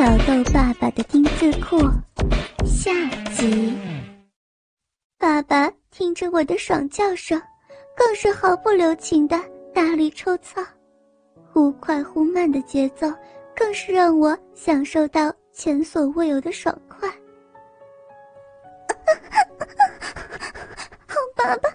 挑逗爸爸的丁字裤下集。爸爸听着我的爽叫声，更是毫不留情的大力抽操，忽快忽慢的节奏，更是让我享受到前所未有的爽快。好爸爸，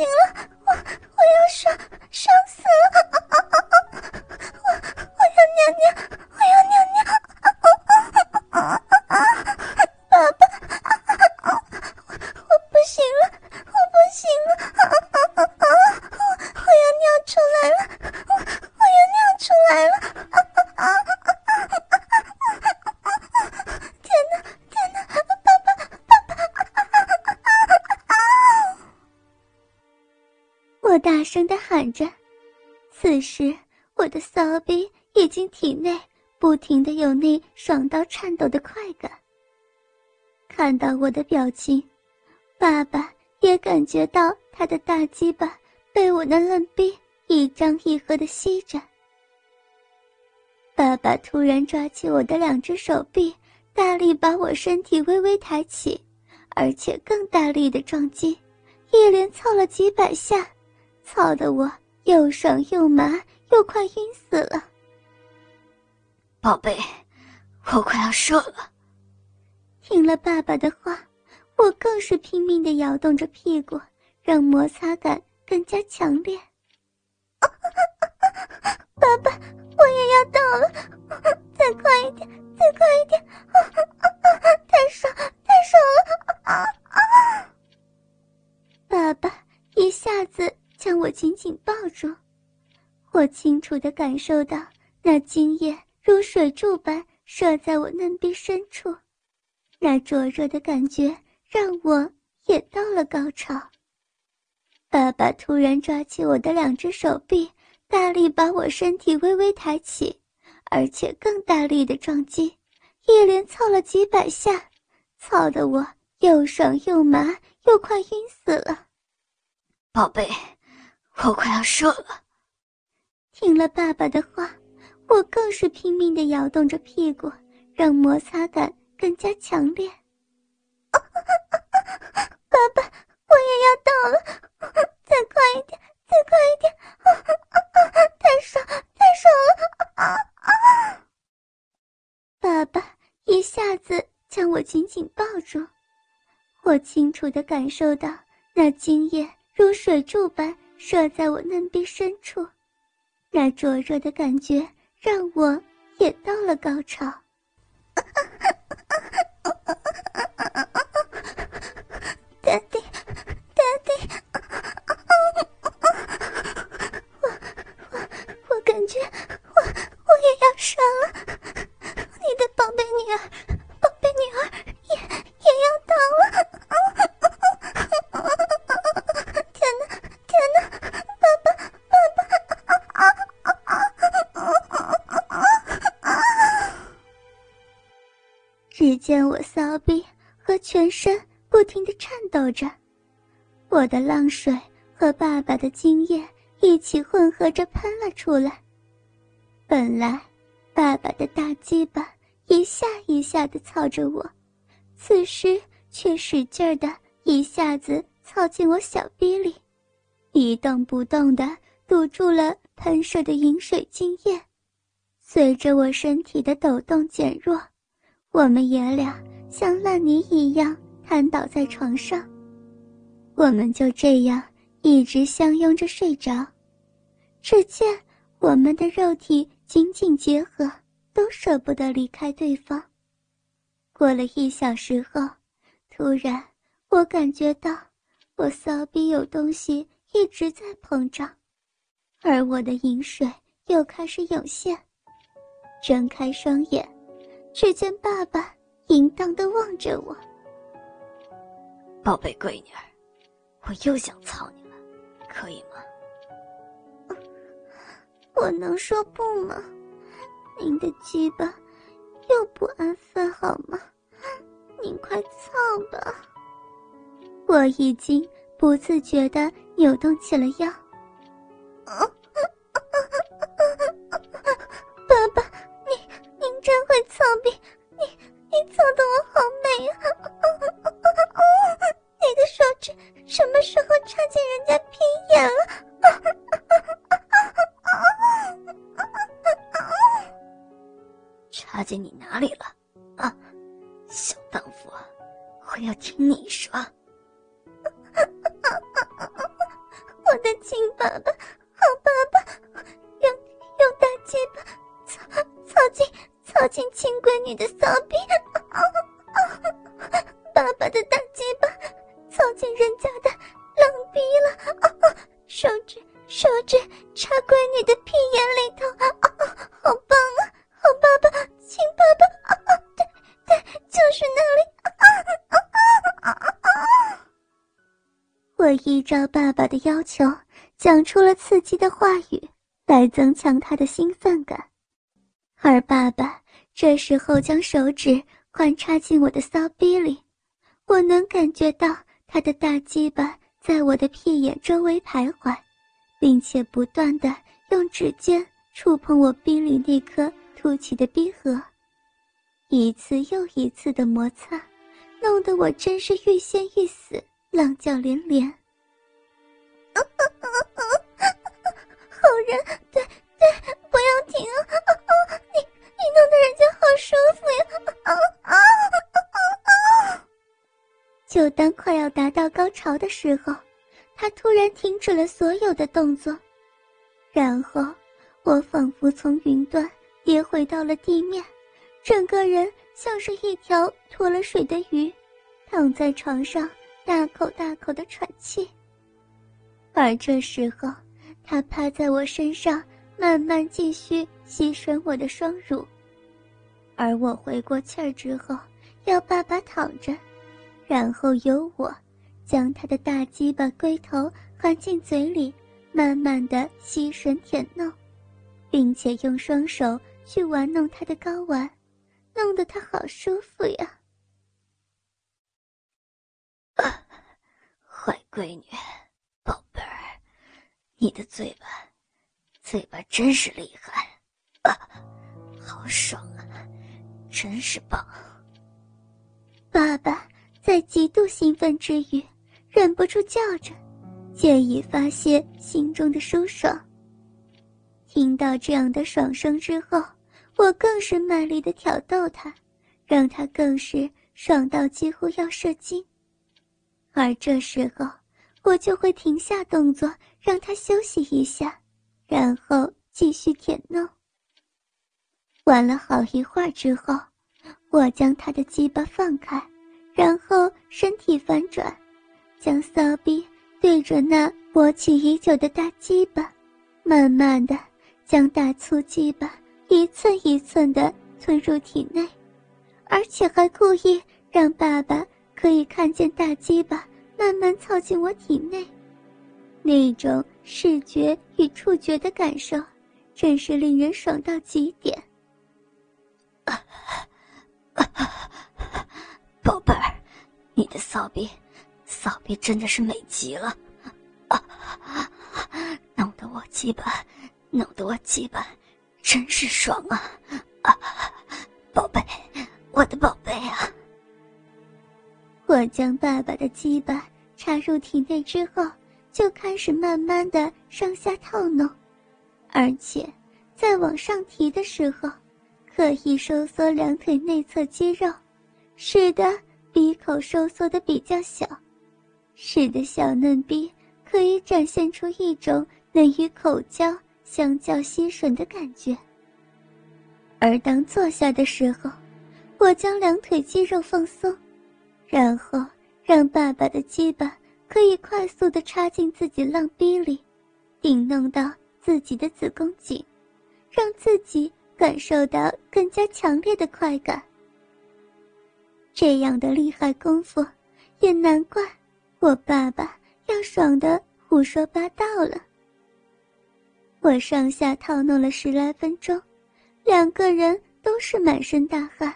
行了，我我要爽爽死了，我我要尿尿，我要尿尿，爸爸，我不行了，我不行了，我我要尿出来了，我我要尿出来了。声的喊着，此时我的骚逼已经体内不停的有那爽到颤抖的快感。看到我的表情，爸爸也感觉到他的大鸡巴被我那嫩逼一张一合的吸着。爸爸突然抓起我的两只手臂，大力把我身体微微抬起，而且更大力的撞击，一连操了几百下。操的我又爽又麻又快晕死了，宝贝，我快要射了。听了爸爸的话，我更是拼命的摇动着屁股，让摩擦感更加强烈。爸爸，我也要到了，再快一点，再快一点，太爽，太爽了！爸爸一下子。将我紧紧抱住，我清楚的感受到那精液如水柱般射在我嫩壁深处，那灼热的感觉让我也到了高潮。爸爸突然抓起我的两只手臂，大力把我身体微微抬起，而且更大力的撞击，一连操了几百下，操得我又爽又麻又快晕死了，宝贝。我快要射了。听了爸爸的话，我更是拼命的摇动着屁股，让摩擦感更加强烈。爸爸，我也要到了，再快一点，再快一点！啊 啊太爽，太爽了！爸爸一下子将我紧紧抱住，我清楚的感受到那精液如水柱般。射在我嫩壁深处，那灼热的感觉让我也到了高潮。Daddy，Daddy，我我我感觉我骚逼和全身不停的颤抖着，我的浪水和爸爸的精液一起混合着喷了出来。本来，爸爸的大鸡巴一下一下的操着我，此时却使劲儿的一下子操进我小逼里，一动不动的堵住了喷射的饮水精液。随着我身体的抖动减弱。我们爷俩像烂泥一样瘫倒在床上，我们就这样一直相拥着睡着。只见我们的肉体紧紧结合，都舍不得离开对方。过了一小时后，突然我感觉到我骚逼有东西一直在膨胀，而我的饮水又开始涌现。睁开双眼。只见爸爸淫荡的望着我，宝贝闺女儿，我又想操你了，可以吗？我能说不吗？您的鸡巴又不安分好吗？您快操吧！我已经不自觉的扭动起了腰。爸 我要听你说。我的亲爸爸，好爸爸，用用大鸡巴操操进操进亲闺女的骚逼，爸爸的大鸡巴操进人家的浪逼了，手指手指插闺女的屁眼里头，好棒啊！好爸爸，亲爸爸，对对，就是那里。我依照爸爸的要求，讲出了刺激的话语，来增强他的兴奋感。而爸爸这时候将手指环插进我的骚逼里，我能感觉到他的大鸡巴在我的屁眼周围徘徊，并且不断的用指尖触碰我逼里那颗凸起的逼核，一次又一次的摩擦，弄得我真是欲仙欲死。浪叫连连，好人，对对，不要停啊！你你弄得人家好舒服呀！啊啊啊！就当快要达到高潮的时候，他突然停止了所有的动作，然后我仿佛从云端跌回到了地面，整个人像是一条脱了水的鱼，躺在床上。大口大口的喘气，而这时候，他趴在我身上，慢慢继续吸吮我的双乳。而我回过气儿之后，要爸爸躺着，然后由我将他的大鸡巴龟头含进嘴里，慢慢的吸吮舔弄，并且用双手去玩弄他的睾丸，弄得他好舒服呀。坏闺女，宝贝儿，你的嘴巴，嘴巴真是厉害，啊，好爽啊，真是棒！爸爸在极度兴奋之余，忍不住叫着，借以发泄心中的舒爽。听到这样的爽声之后，我更是卖力的挑逗他，让他更是爽到几乎要射精。而这时候，我就会停下动作，让他休息一下，然后继续舔弄。玩了好一会儿之后，我将他的鸡巴放开，然后身体反转，将骚逼对准那勃起已久的大鸡巴，慢慢的将大粗鸡巴一寸一寸的吞入体内，而且还故意让爸爸。可以看见大鸡巴慢慢凑进我体内，那种视觉与触觉的感受，真是令人爽到极点。宝贝儿，你的骚逼，骚逼真的是美极了，弄得我鸡巴，弄得我鸡巴，真是爽啊！啊，宝贝，我的宝贝啊！我将爸爸的鸡巴插入体内之后，就开始慢慢的上下套弄，而且在往上提的时候，刻意收缩两腿内侧肌肉，使得鼻口收缩的比较小，使得小嫩逼可以展现出一种能与口交相较吸吮的感觉。而当坐下的时候，我将两腿肌肉放松。然后让爸爸的鸡巴可以快速的插进自己浪逼里，顶弄到自己的子宫颈，让自己感受到更加强烈的快感。这样的厉害功夫，也难怪我爸爸要爽的胡说八道了。我上下套弄了十来分钟，两个人都是满身大汗。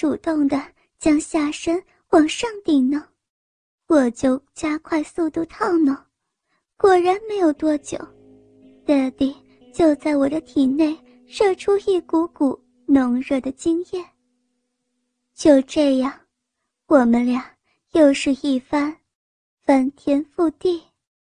主动的将下身往上顶呢，我就加快速度套呢。果然没有多久，爹地就在我的体内射出一股股浓热的精液。就这样，我们俩又是一番翻天覆地。